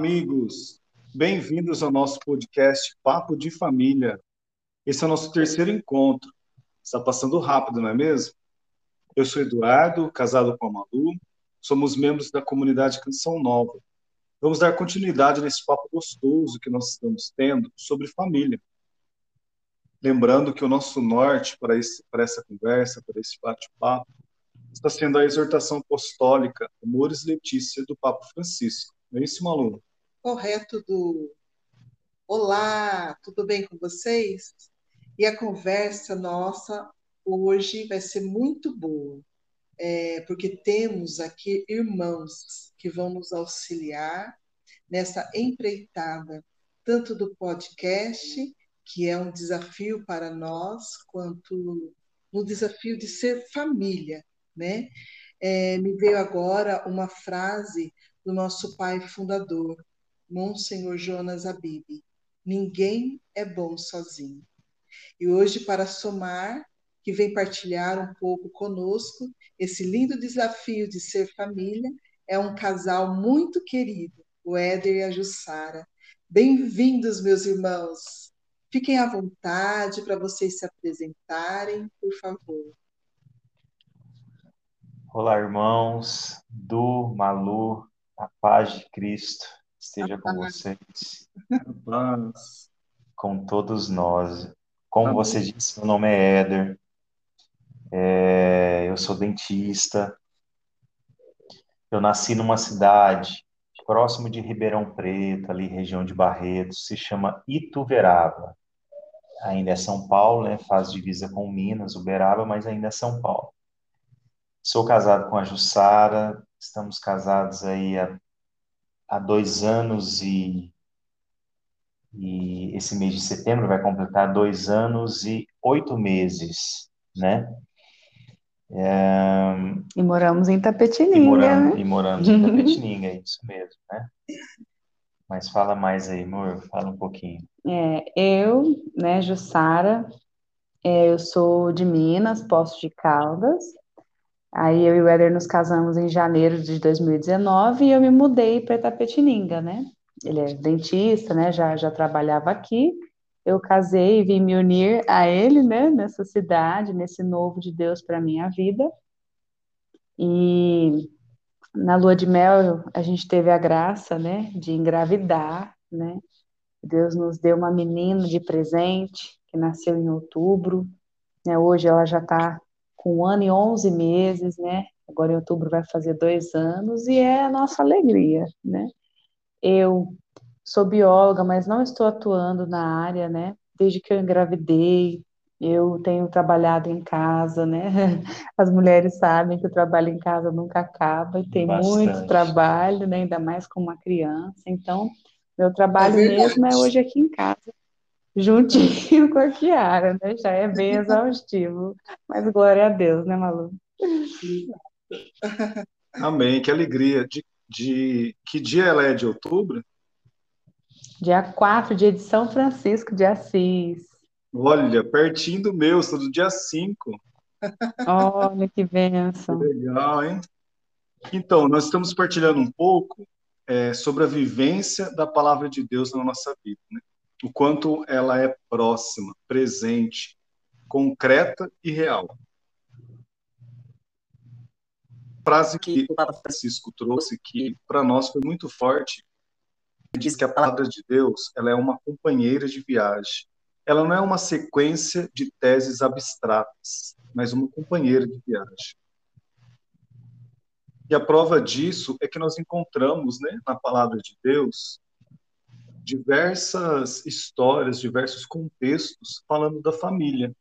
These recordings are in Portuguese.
Amigos. Bem-vindos ao nosso podcast Papo de Família. Esse é o nosso terceiro encontro. Está passando rápido, não é mesmo? Eu sou Eduardo, casado com a Malu. Somos membros da comunidade Canção Nova. Vamos dar continuidade nesse papo gostoso que nós estamos tendo sobre família. Lembrando que o nosso norte para, esse, para essa conversa, para esse bate-papo, está sendo a exortação apostólica Amores Letícia do Papa Francisco. Não é isso, Malu? Correto, do Olá, tudo bem com vocês? E a conversa nossa hoje vai ser muito boa, é, porque temos aqui irmãos que vão nos auxiliar nessa empreitada, tanto do podcast, que é um desafio para nós, quanto no desafio de ser família, né? É, me veio agora uma frase do nosso pai fundador, Monsenhor Jonas Abib. Ninguém é bom sozinho. E hoje, para somar, que vem partilhar um pouco conosco esse lindo desafio de ser família, é um casal muito querido, o Éder e a Jussara. Bem-vindos, meus irmãos. Fiquem à vontade para vocês se apresentarem, por favor. Olá, irmãos, do Malu, a paz de Cristo esteja com vocês. Paz. Com todos nós. Como Amém. você disse, meu nome é Éder. É, eu sou dentista. Eu nasci numa cidade próximo de Ribeirão Preto, ali região de Barretos, se chama Ituverava. Ainda é São Paulo, né? Faz divisa com Minas, Uberaba, mas ainda é São Paulo. Sou casado com a Jussara, estamos casados aí há, há dois anos e, e esse mês de setembro vai completar dois anos e oito meses, né? É... E moramos em Tapetininga, e moramos, né? E moramos em Tapetininga, é isso mesmo, né? Mas fala mais aí, amor, fala um pouquinho. É, eu, né, Jussara, é, eu sou de Minas, Poço de Caldas, Aí eu e o Éder nos casamos em janeiro de 2019 e eu me mudei para Itapetininga, né? Ele é dentista, né? Já, já trabalhava aqui. Eu casei e vim me unir a ele, né? Nessa cidade, nesse novo de Deus para minha vida. E na lua de mel a gente teve a graça, né? De engravidar, né? Deus nos deu uma menina de presente que nasceu em outubro. Né? Hoje ela já está com um ano e onze meses, né? Agora em outubro vai fazer dois anos e é a nossa alegria, né? Eu sou bióloga, mas não estou atuando na área, né? Desde que eu engravidei, eu tenho trabalhado em casa, né? As mulheres sabem que o trabalho em casa nunca acaba e tem Bastante. muito trabalho, né? Ainda mais com uma criança. Então, meu trabalho é mesmo é hoje aqui em casa juntinho com a Kiara, né? Já é bem exaustivo. Mas glória a Deus, né, Malu? Amém, que alegria. De, de que dia ela é de outubro? Dia 4, dia de São Francisco de Assis. Olha, pertinho do meu, sou do dia 5. Olha que benção. Que legal, hein? Então, nós estamos partilhando um pouco é, sobre a vivência da palavra de Deus na nossa vida, né? O quanto ela é próxima, presente, concreta e real. Frase que o Papa Francisco trouxe que para nós foi muito forte. Ele diz que a palavra de Deus ela é uma companheira de viagem. Ela não é uma sequência de teses abstratas, mas uma companheira de viagem. E a prova disso é que nós encontramos, né, na palavra de Deus, diversas histórias, diversos contextos falando da família.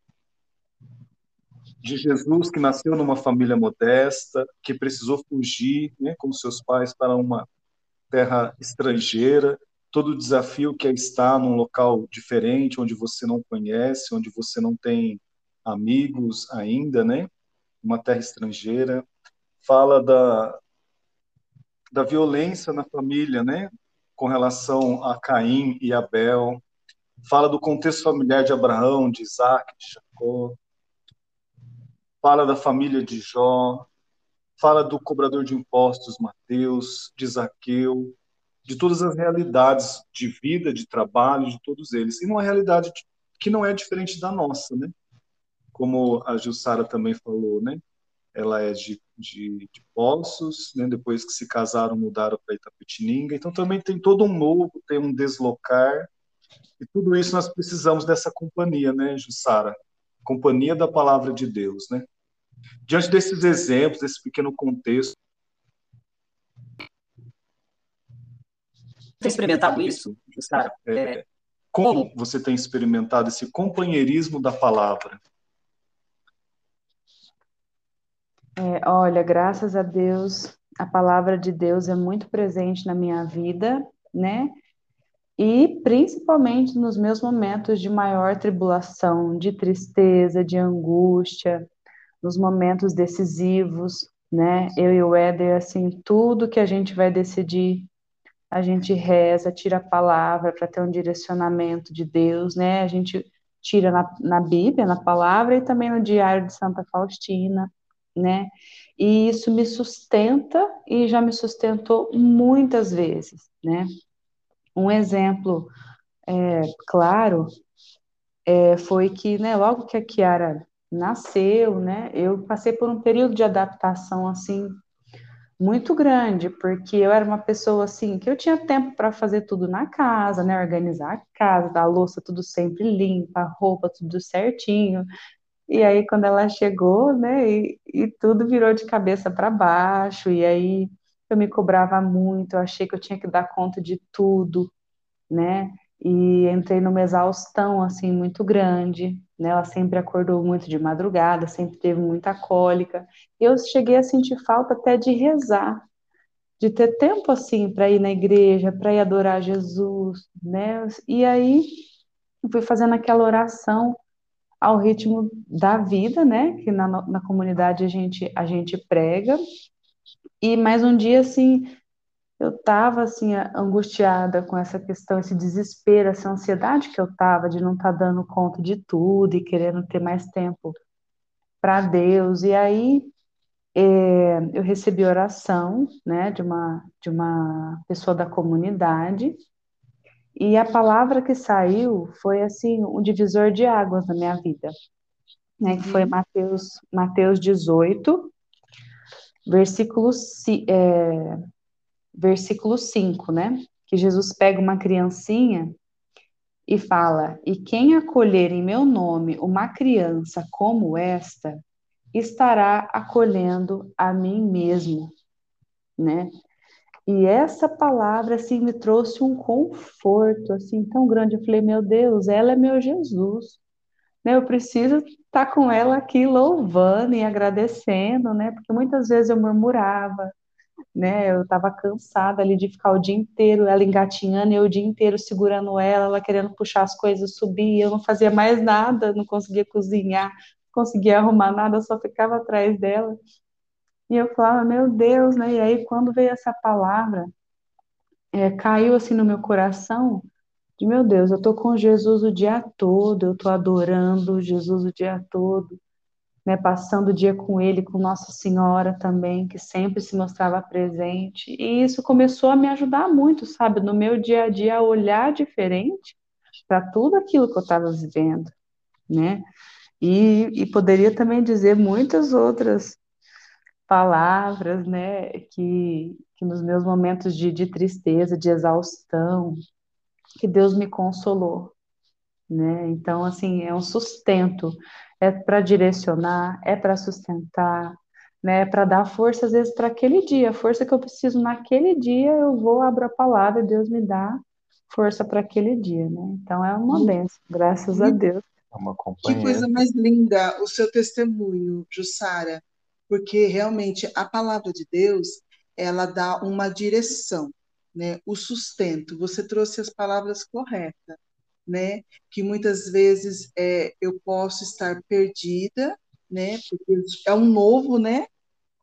De Jesus que nasceu numa família modesta, que precisou fugir né, com seus pais para uma terra estrangeira, todo o desafio que é estar num local diferente, onde você não conhece, onde você não tem amigos ainda, né? Uma terra estrangeira. Fala da, da violência na família, né? Com relação a Caim e Abel, fala do contexto familiar de Abraão, de Isaac, de Jacó, fala da família de Jó, fala do cobrador de impostos Mateus, de Zaqueu, de todas as realidades de vida, de trabalho, de todos eles. E numa realidade que não é diferente da nossa, né? Como a Jussara também falou, né? Ela é de, de, de Poços, né? depois que se casaram, mudaram para Itapetininga. Então também tem todo um novo, tem um deslocar. E tudo isso nós precisamos dessa companhia, né, Jussara? Companhia da palavra de Deus, né? Diante desses exemplos, desse pequeno contexto, tem experimentado isso, Gustavo? É, como você tem experimentado esse companheirismo da palavra? É, olha, graças a Deus, a palavra de Deus é muito presente na minha vida, né? E principalmente nos meus momentos de maior tribulação, de tristeza, de angústia, nos momentos decisivos, né? Eu e o Éder, assim, tudo que a gente vai decidir a gente reza, tira a palavra para ter um direcionamento de Deus, né? A gente tira na, na Bíblia, na palavra e também no Diário de Santa Faustina, né? E isso me sustenta e já me sustentou muitas vezes, né? Um exemplo é, claro é, foi que, né, logo que a Kiara nasceu, né, eu passei por um período de adaptação assim muito grande, porque eu era uma pessoa assim que eu tinha tempo para fazer tudo na casa, né, organizar a casa, a louça tudo sempre limpa, a roupa tudo certinho. E aí quando ela chegou, né, e, e tudo virou de cabeça para baixo, e aí eu me cobrava muito, eu achei que eu tinha que dar conta de tudo, né? E entrei numa exaustão assim muito grande, né? Ela sempre acordou muito de madrugada, sempre teve muita cólica. Eu cheguei a sentir falta até de rezar, de ter tempo assim para ir na igreja, para ir adorar Jesus, né? E aí eu fui fazendo aquela oração ao ritmo da vida, né? Que na, na comunidade a gente a gente prega. E mais um dia assim, eu estava assim angustiada com essa questão, esse desespero, essa ansiedade que eu estava de não estar tá dando conta de tudo e querendo ter mais tempo para Deus. E aí é, eu recebi oração, né, de uma de uma pessoa da comunidade e a palavra que saiu foi assim um divisor de águas na minha vida, né, que foi uhum. Mateus Mateus 18 versículo é, versículo 5, né? Que Jesus pega uma criancinha e fala: E quem acolher em meu nome uma criança como esta, estará acolhendo a mim mesmo, né? E essa palavra assim me trouxe um conforto assim tão grande. Eu falei: Meu Deus, ela é meu Jesus. Né? Eu preciso estar com ela aqui louvando e agradecendo, né? Porque muitas vezes eu murmurava, né? Eu estava cansada ali de ficar o dia inteiro ela engatinhando eu o dia inteiro segurando ela, ela querendo puxar as coisas, subir, eu não fazia mais nada, não conseguia cozinhar, não conseguia arrumar nada, só ficava atrás dela. E eu falava, meu Deus, né? E aí quando veio essa palavra, é, caiu assim no meu coração, de meu Deus, eu tô com Jesus o dia todo, eu tô adorando Jesus o dia todo né, passando o dia com ele, com Nossa Senhora também, que sempre se mostrava presente. E isso começou a me ajudar muito, sabe, no meu dia a dia, a olhar diferente para tudo aquilo que eu estava vivendo, né? E, e poderia também dizer muitas outras palavras, né, que, que nos meus momentos de, de tristeza, de exaustão, que Deus me consolou, né? Então, assim, é um sustento é para direcionar, é para sustentar, né, para dar força às vezes para aquele dia, a força que eu preciso naquele dia, eu vou abro a palavra e Deus me dá força para aquele dia, né? Então é uma benção, graças a Deus. É uma Que coisa mais linda o seu testemunho, Jussara, porque realmente a palavra de Deus, ela dá uma direção, né? O sustento. Você trouxe as palavras corretas né? Que muitas vezes é, eu posso estar perdida, né? Porque é um novo, né?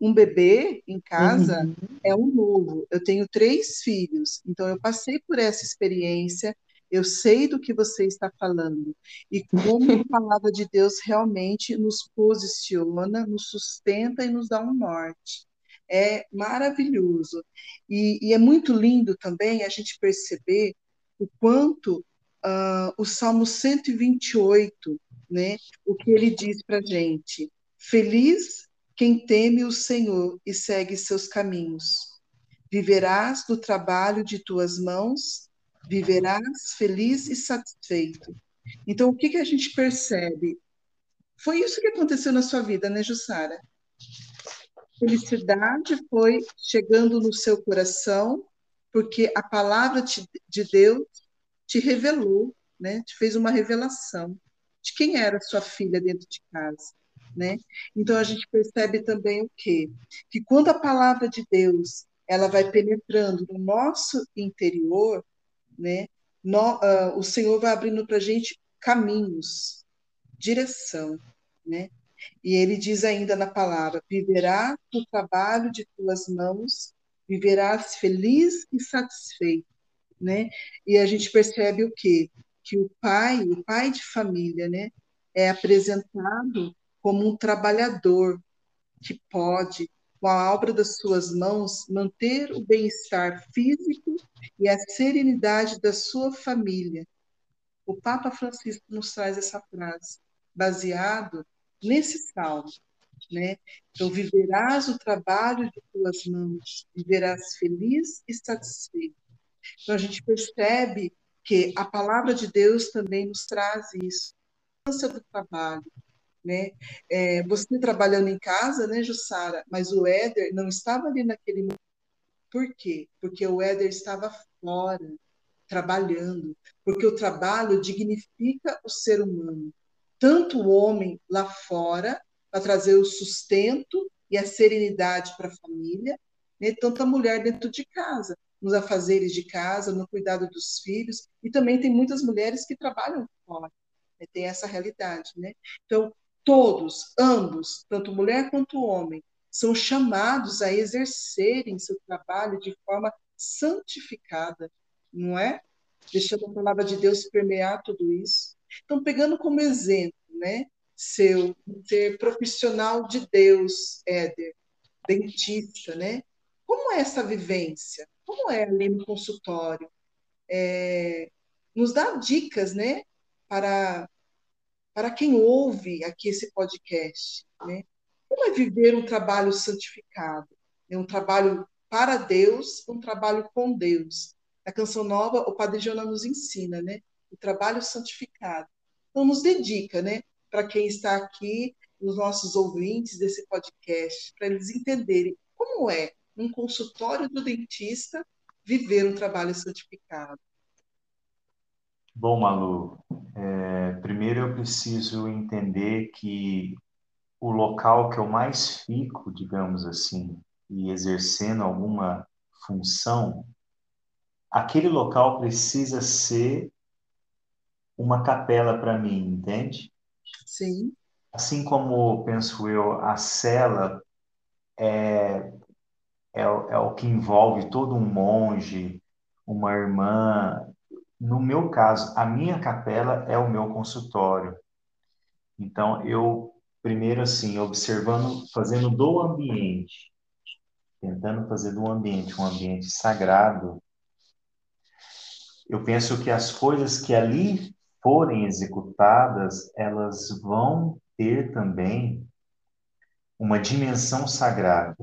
Um bebê em casa uhum. é um novo. Eu tenho três filhos, então eu passei por essa experiência. Eu sei do que você está falando e como a palavra de Deus realmente nos posiciona, nos sustenta e nos dá um norte. É maravilhoso. E, e é muito lindo também a gente perceber o quanto uh, o Salmo 128, né, o que ele diz para gente: Feliz quem teme o Senhor e segue seus caminhos. Viverás do trabalho de tuas mãos, viverás feliz e satisfeito. Então, o que, que a gente percebe? Foi isso que aconteceu na sua vida, né, Jussara? Felicidade foi chegando no seu coração, porque a palavra de Deus te revelou, né? Te fez uma revelação de quem era sua filha dentro de casa, né? Então a gente percebe também o quê? Que quando a palavra de Deus ela vai penetrando no nosso interior, né? No, uh, o Senhor vai abrindo para a gente caminhos, direção, né? E ele diz ainda na palavra: viverá do trabalho de tuas mãos, viverás feliz e satisfeito, né? E a gente percebe o quê? Que o pai, o pai de família, né, é apresentado como um trabalhador que pode, com a obra das suas mãos, manter o bem-estar físico e a serenidade da sua família. O Papa Francisco nos traz essa frase, baseado nesse salmo. Né? Então, viverás o trabalho de tuas mãos, viverás feliz e satisfeito. Então, a gente percebe que a palavra de Deus também nos traz isso, a do trabalho. Né? É, você trabalhando em casa, né, Jussara? Mas o Éder não estava ali naquele momento. Por quê? Porque o Éder estava fora, trabalhando. Porque o trabalho dignifica o ser humano tanto o homem lá fora, para trazer o sustento e a serenidade para a família, né? tanto a mulher dentro de casa, nos afazeres de casa, no cuidado dos filhos, e também tem muitas mulheres que trabalham fora, né? tem essa realidade. Né? Então, todos, ambos, tanto mulher quanto homem, são chamados a exercerem seu trabalho de forma santificada, não é? Deixando a palavra de Deus permear tudo isso. Então, pegando como exemplo, né, seu ser profissional de Deus, Éder, dentista, né? Como é essa vivência? Como é ali no consultório? É, nos dá dicas, né, para para quem ouve aqui esse podcast, né? É viver um trabalho santificado, né? um trabalho para Deus, um trabalho com Deus. A canção nova, o Padre Jonas nos ensina, né? o trabalho santificado. Então, nos dedica, né, para quem está aqui, os nossos ouvintes desse podcast, para eles entenderem como é um consultório do dentista viver um trabalho santificado. Bom, Malu, é, primeiro eu preciso entender que o local que eu mais fico, digamos assim, e exercendo alguma função, aquele local precisa ser uma capela para mim, entende? Sim. Assim como, penso eu, a cela é, é, é o que envolve todo um monge, uma irmã. No meu caso, a minha capela é o meu consultório. Então, eu, primeiro, assim, observando, fazendo do ambiente, tentando fazer do ambiente um ambiente sagrado, eu penso que as coisas que ali forem executadas, elas vão ter também uma dimensão sagrada.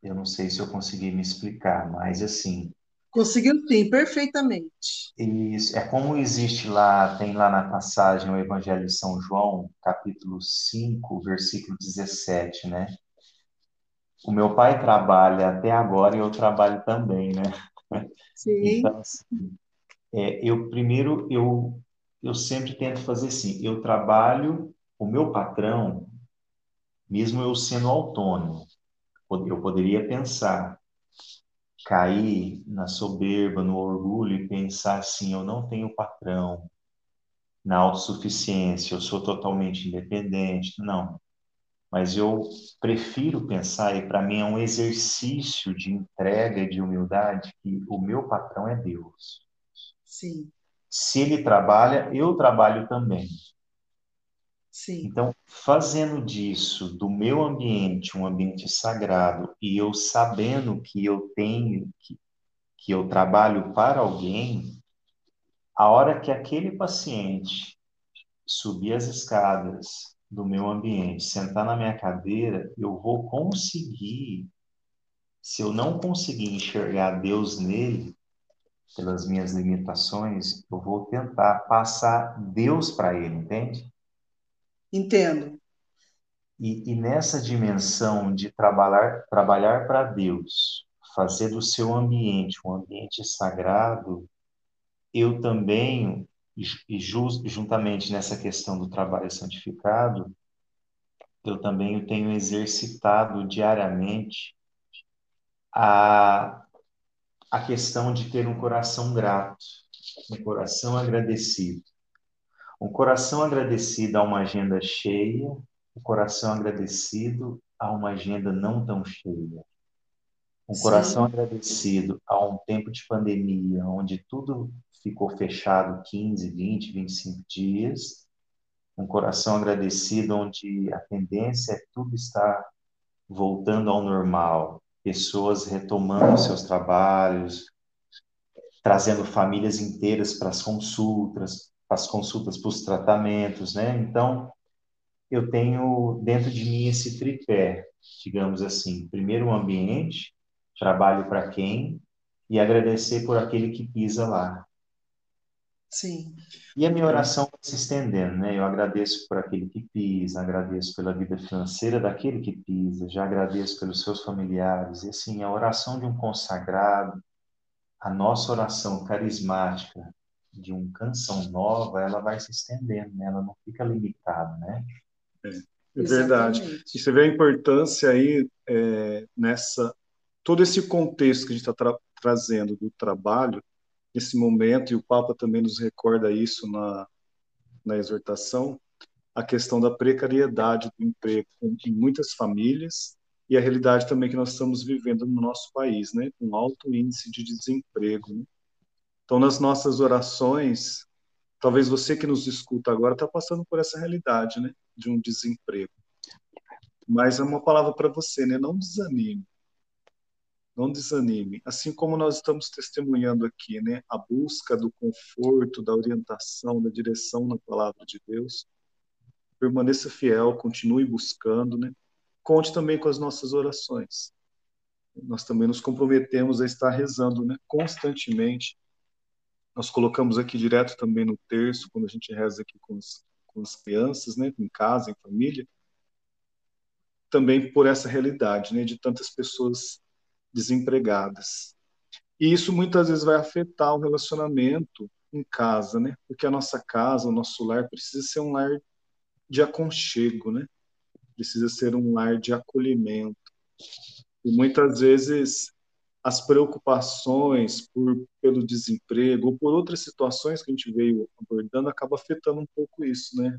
Eu não sei se eu consegui me explicar, mas assim. Conseguiu sim, perfeitamente. Isso, é como existe lá, tem lá na passagem o Evangelho de São João, capítulo 5, versículo 17, né? O meu pai trabalha até agora e eu trabalho também, né? Sim. Então, assim, é, eu primeiro eu eu sempre tento fazer assim, eu trabalho o meu patrão, mesmo eu sendo autônomo, eu poderia pensar, cair na soberba, no orgulho e pensar assim, eu não tenho patrão, na autossuficiência, eu sou totalmente independente, não. Mas eu prefiro pensar, e para mim é um exercício de entrega e de humildade, que o meu patrão é Deus. Sim. Se ele trabalha, eu trabalho também. Sim. Então, fazendo disso, do meu ambiente, um ambiente sagrado, e eu sabendo que eu tenho, que, que eu trabalho para alguém, a hora que aquele paciente subir as escadas do meu ambiente, sentar na minha cadeira, eu vou conseguir, se eu não conseguir enxergar Deus nele, pelas minhas limitações, eu vou tentar passar Deus para ele, entende? Entendo. E, e nessa dimensão de trabalhar trabalhar para Deus, fazer do seu ambiente um ambiente sagrado, eu também, e juntamente nessa questão do trabalho santificado, eu também tenho exercitado diariamente a, a questão de ter um coração grato, um coração agradecido. Um coração agradecido a uma agenda cheia, um coração agradecido a uma agenda não tão cheia. Um Sim. coração agradecido a um tempo de pandemia, onde tudo ficou fechado 15, 20, 25 dias. Um coração agradecido onde a tendência é tudo estar voltando ao normal, pessoas retomando seus trabalhos, trazendo famílias inteiras para as consultas, as consultas para os tratamentos, né? Então, eu tenho dentro de mim esse tripé, digamos assim. Primeiro, o ambiente, trabalho para quem, e agradecer por aquele que pisa lá. Sim. E a minha oração se estendendo, né? Eu agradeço por aquele que pisa, agradeço pela vida financeira daquele que pisa, já agradeço pelos seus familiares. E assim, a oração de um consagrado, a nossa oração carismática, de uma canção nova, ela vai se estendendo, né? ela não fica limitada, né? É, é verdade. E você vê a importância aí é, nessa todo esse contexto que a gente está tra trazendo do trabalho nesse momento e o Papa também nos recorda isso na na exortação a questão da precariedade do emprego em muitas famílias e a realidade também que nós estamos vivendo no nosso país, né, com alto índice de desemprego. Né? Então, nas nossas orações, talvez você que nos escuta agora está passando por essa realidade, né, de um desemprego. Mas é uma palavra para você, né? Não desanime. Não desanime. Assim como nós estamos testemunhando aqui, né, a busca do conforto, da orientação, da direção na palavra de Deus. Permaneça fiel, continue buscando, né? Conte também com as nossas orações. Nós também nos comprometemos a estar rezando, né, constantemente nós colocamos aqui direto também no terço, quando a gente reza aqui com, com as crianças, né, em casa, em família, também por essa realidade, né, de tantas pessoas desempregadas. E isso muitas vezes vai afetar o relacionamento em casa, né? Porque a nossa casa, o nosso lar precisa ser um lar de aconchego, né? Precisa ser um lar de acolhimento. E muitas vezes as preocupações por, pelo desemprego ou por outras situações que a gente veio abordando acaba afetando um pouco isso, né?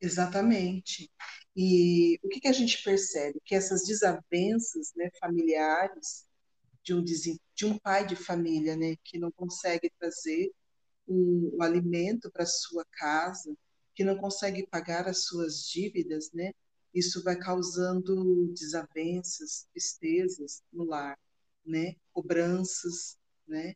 Exatamente. E o que, que a gente percebe? Que essas desavenças né, familiares de um, de um pai de família né, que não consegue trazer um, um alimento para sua casa, que não consegue pagar as suas dívidas, né, isso vai causando desavenças, tristezas no lar, né? Cobranças, né?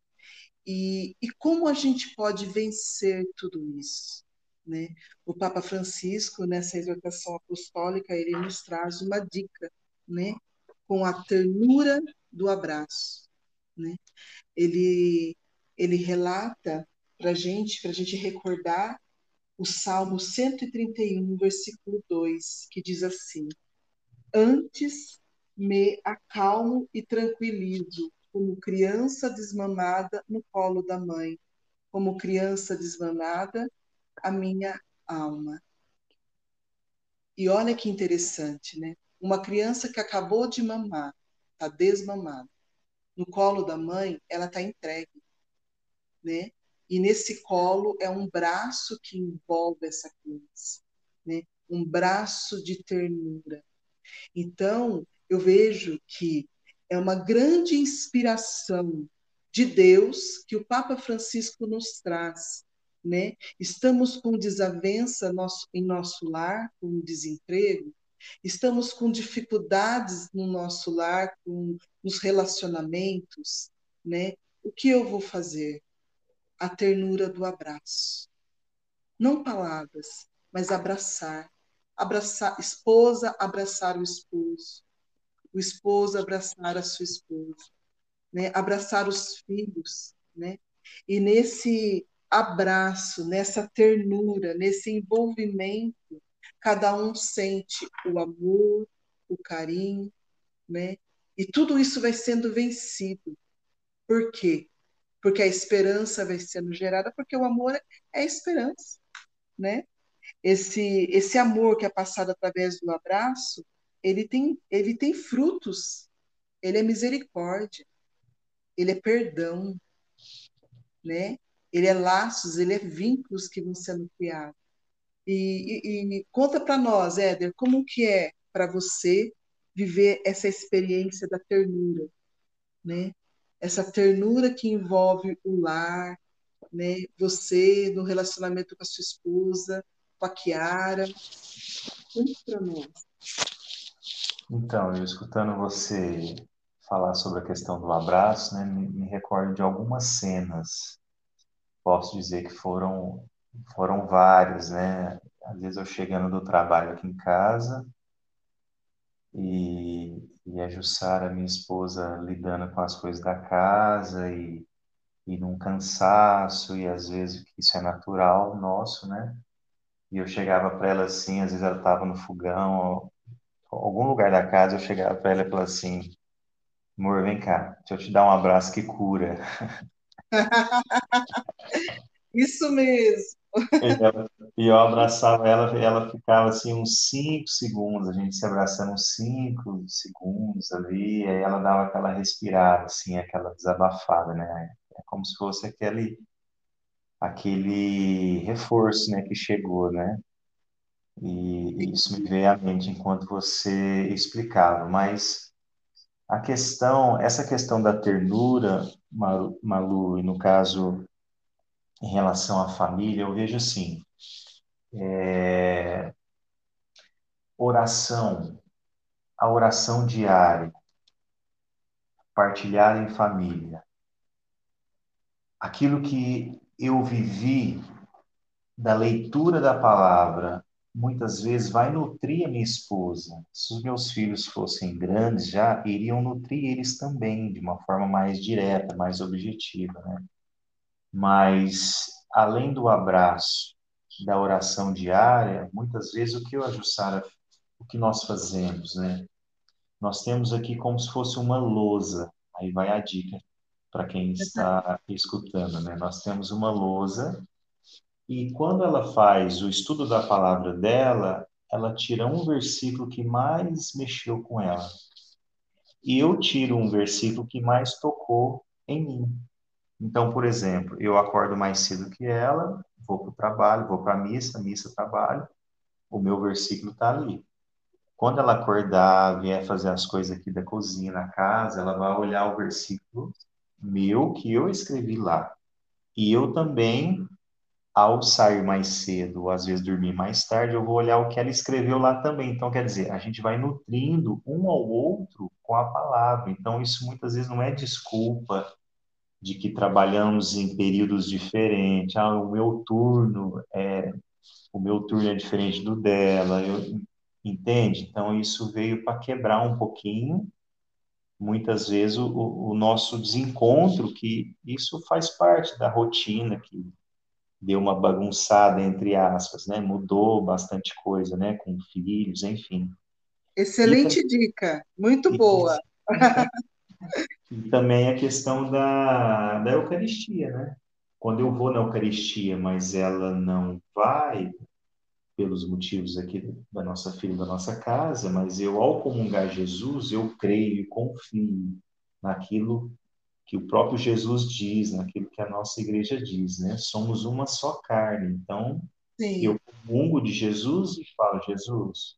E, e como a gente pode vencer tudo isso? Né? O Papa Francisco, nessa exortação apostólica, ele nos traz uma dica, né? com a ternura do abraço. Né? Ele, ele relata para gente, para a gente recordar o Salmo 131, versículo 2, que diz assim: Antes me acalmo e tranquilizo, como criança desmamada no colo da mãe, como criança desmamada, a minha alma. E olha que interessante, né? Uma criança que acabou de mamar, está desmamada, no colo da mãe, ela está entregue, né? E nesse colo é um braço que envolve essa criança, né? um braço de ternura. Então, eu vejo que é uma grande inspiração de Deus que o Papa Francisco nos traz, né? Estamos com desavença em nosso lar, com desemprego, estamos com dificuldades no nosso lar, com os relacionamentos, né? O que eu vou fazer? A ternura do abraço. Não palavras, mas abraçar. Abraçar, esposa abraçar o esposo, o esposo abraçar a sua esposa, né? Abraçar os filhos, né? E nesse abraço, nessa ternura, nesse envolvimento, cada um sente o amor, o carinho, né? E tudo isso vai sendo vencido. Por quê? Porque a esperança vai sendo gerada, porque o amor é esperança, né? Esse esse amor que é passado através do abraço, ele tem ele tem frutos. Ele é misericórdia. Ele é perdão, né? Ele é laços, ele é vínculos que vão sendo criados. E, e, e conta para nós, Éder, como que é para você viver essa experiência da ternura, né? Essa ternura que envolve o lar, né? Você no relacionamento com a sua esposa, com a Kiara. Conta para nós. Então, eu escutando você falar sobre a questão do abraço, né, me, me recordo de algumas cenas. Posso dizer que foram foram vários, né? Às vezes eu chegando do trabalho aqui em casa e, e a Jussara, minha esposa, lidando com as coisas da casa e, e num cansaço, e às vezes isso é natural nosso, né? E eu chegava para ela assim, às vezes ela estava no fogão, algum lugar da casa, eu chegava para ela e falava assim: amor, vem cá, deixa eu te dar um abraço que cura. Isso mesmo. E eu abraçava ela, ela ficava assim uns 5 segundos, a gente se abraçando uns 5 segundos ali, aí ela dava aquela respirada, assim, aquela desabafada, né? É como se fosse aquele, aquele reforço, né, que chegou, né? E isso me veio à mente enquanto você explicava, mas a questão, essa questão da ternura, Malu, e no caso em relação à família, eu vejo assim, é, oração, a oração diária, partilhar em família, aquilo que eu vivi da leitura da palavra, muitas vezes vai nutrir a minha esposa. Se os meus filhos fossem grandes já, iriam nutrir eles também, de uma forma mais direta, mais objetiva, né? Mas, além do abraço, da oração diária, muitas vezes o que eu, a Jussara, o que nós fazemos, né? Nós temos aqui como se fosse uma lousa, aí vai a dica para quem está escutando, né? Nós temos uma lousa e quando ela faz o estudo da palavra dela, ela tira um versículo que mais mexeu com ela. E eu tiro um versículo que mais tocou em mim. Então, por exemplo, eu acordo mais cedo que ela, vou para o trabalho, vou para a missa, missa, trabalho, o meu versículo está ali. Quando ela acordar, vier fazer as coisas aqui da cozinha, na casa, ela vai olhar o versículo meu que eu escrevi lá. E eu também, ao sair mais cedo, ou às vezes dormir mais tarde, eu vou olhar o que ela escreveu lá também. Então, quer dizer, a gente vai nutrindo um ao outro com a palavra. Então, isso muitas vezes não é desculpa de que trabalhamos em períodos diferentes. Ah, o meu turno é o meu turno é diferente do dela. Eu, entende? Então isso veio para quebrar um pouquinho, muitas vezes o, o nosso desencontro, que isso faz parte da rotina que deu uma bagunçada entre aspas, né? Mudou bastante coisa, né? Com filhos, enfim. Excelente e, dica, muito e, boa. E também a questão da, da Eucaristia, né? Quando eu vou na Eucaristia, mas ela não vai, pelos motivos aqui da nossa filha, da nossa casa, mas eu, ao comungar Jesus, eu creio e confio naquilo que o próprio Jesus diz, naquilo que a nossa igreja diz, né? Somos uma só carne. Então, Sim. eu comungo de Jesus e falo, Jesus,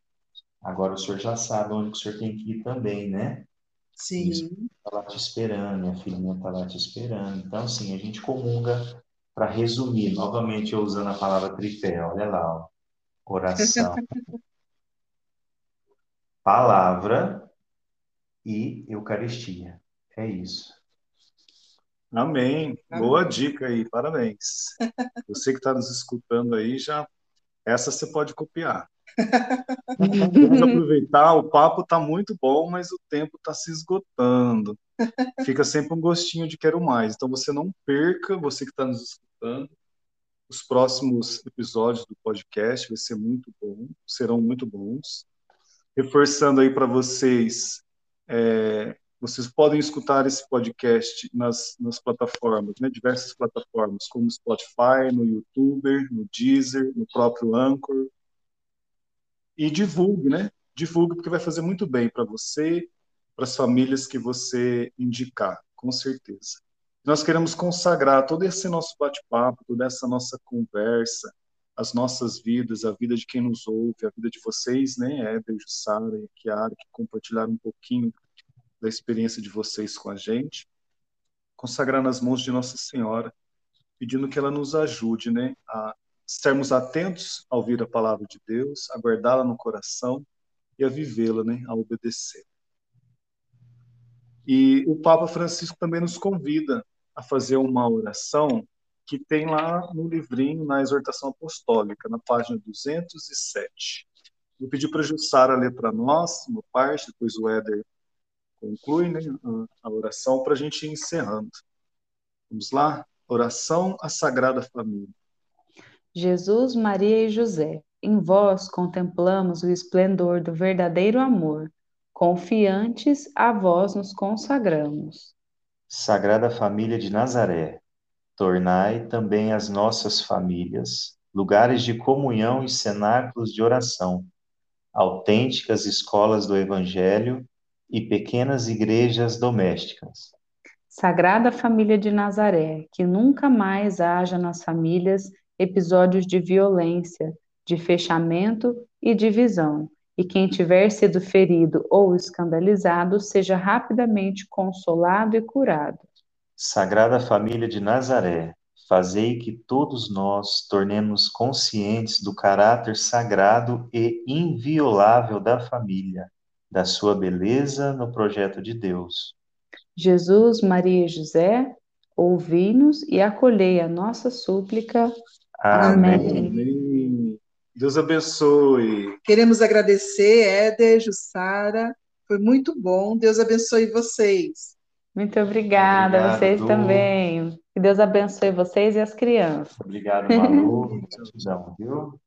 agora o senhor já sabe onde o senhor tem que ir também, né? Sim. Está lá te esperando, minha filhinha está lá te esperando. Então, assim, a gente comunga para resumir, novamente eu usando a palavra tripé, olha lá, ó, oração, palavra e Eucaristia. É isso. Amém. Boa dica aí, parabéns. Você que está nos escutando aí, já essa você pode copiar. Vamos aproveitar, o papo está muito bom, mas o tempo está se esgotando. Fica sempre um gostinho de quero mais. Então você não perca, você que está nos escutando, os próximos episódios do podcast vai ser muito bom, serão muito bons. Reforçando aí para vocês, é, vocês podem escutar esse podcast nas, nas plataformas, né, diversas plataformas, como Spotify, no YouTube, no Deezer, no próprio Anchor. E divulgue, né? Divulgue, porque vai fazer muito bem para você, para as famílias que você indicar, com certeza. Nós queremos consagrar todo esse nosso bate-papo, toda essa nossa conversa, as nossas vidas, a vida de quem nos ouve, a vida de vocês, né, Éder, Jussara e Kiara, que compartilharam um pouquinho da experiência de vocês com a gente, consagrar nas mãos de Nossa Senhora, pedindo que ela nos ajude, né, a sermos atentos a ouvir a palavra de Deus, a guardá-la no coração e a vivê-la, né, a obedecer. E o Papa Francisco também nos convida a fazer uma oração que tem lá no livrinho, na exortação apostólica, na página 207. Vou pedir para a Jussara ler para nós, uma parte, depois o Éder conclui né, a oração para a gente ir encerrando. Vamos lá? Oração à Sagrada Família. Jesus, Maria e José, em vós contemplamos o esplendor do verdadeiro amor. Confiantes, a vós nos consagramos. Sagrada Família de Nazaré, tornai também as nossas famílias lugares de comunhão e cenáculos de oração, autênticas escolas do Evangelho e pequenas igrejas domésticas. Sagrada Família de Nazaré, que nunca mais haja nas famílias episódios de violência, de fechamento e divisão, e quem tiver sido ferido ou escandalizado seja rapidamente consolado e curado. Sagrada Família de Nazaré, fazei que todos nós tornemos conscientes do caráter sagrado e inviolável da família da sua beleza no projeto de Deus. Jesus, Maria e José, ouvi-nos e acolhei a nossa súplica. Amém. Amém. Deus abençoe. Queremos agradecer, Éder, Jussara. Foi muito bom. Deus abençoe vocês. Muito obrigada, Obrigado, vocês também. Que Deus abençoe vocês e as crianças. Obrigado, Malu. viu?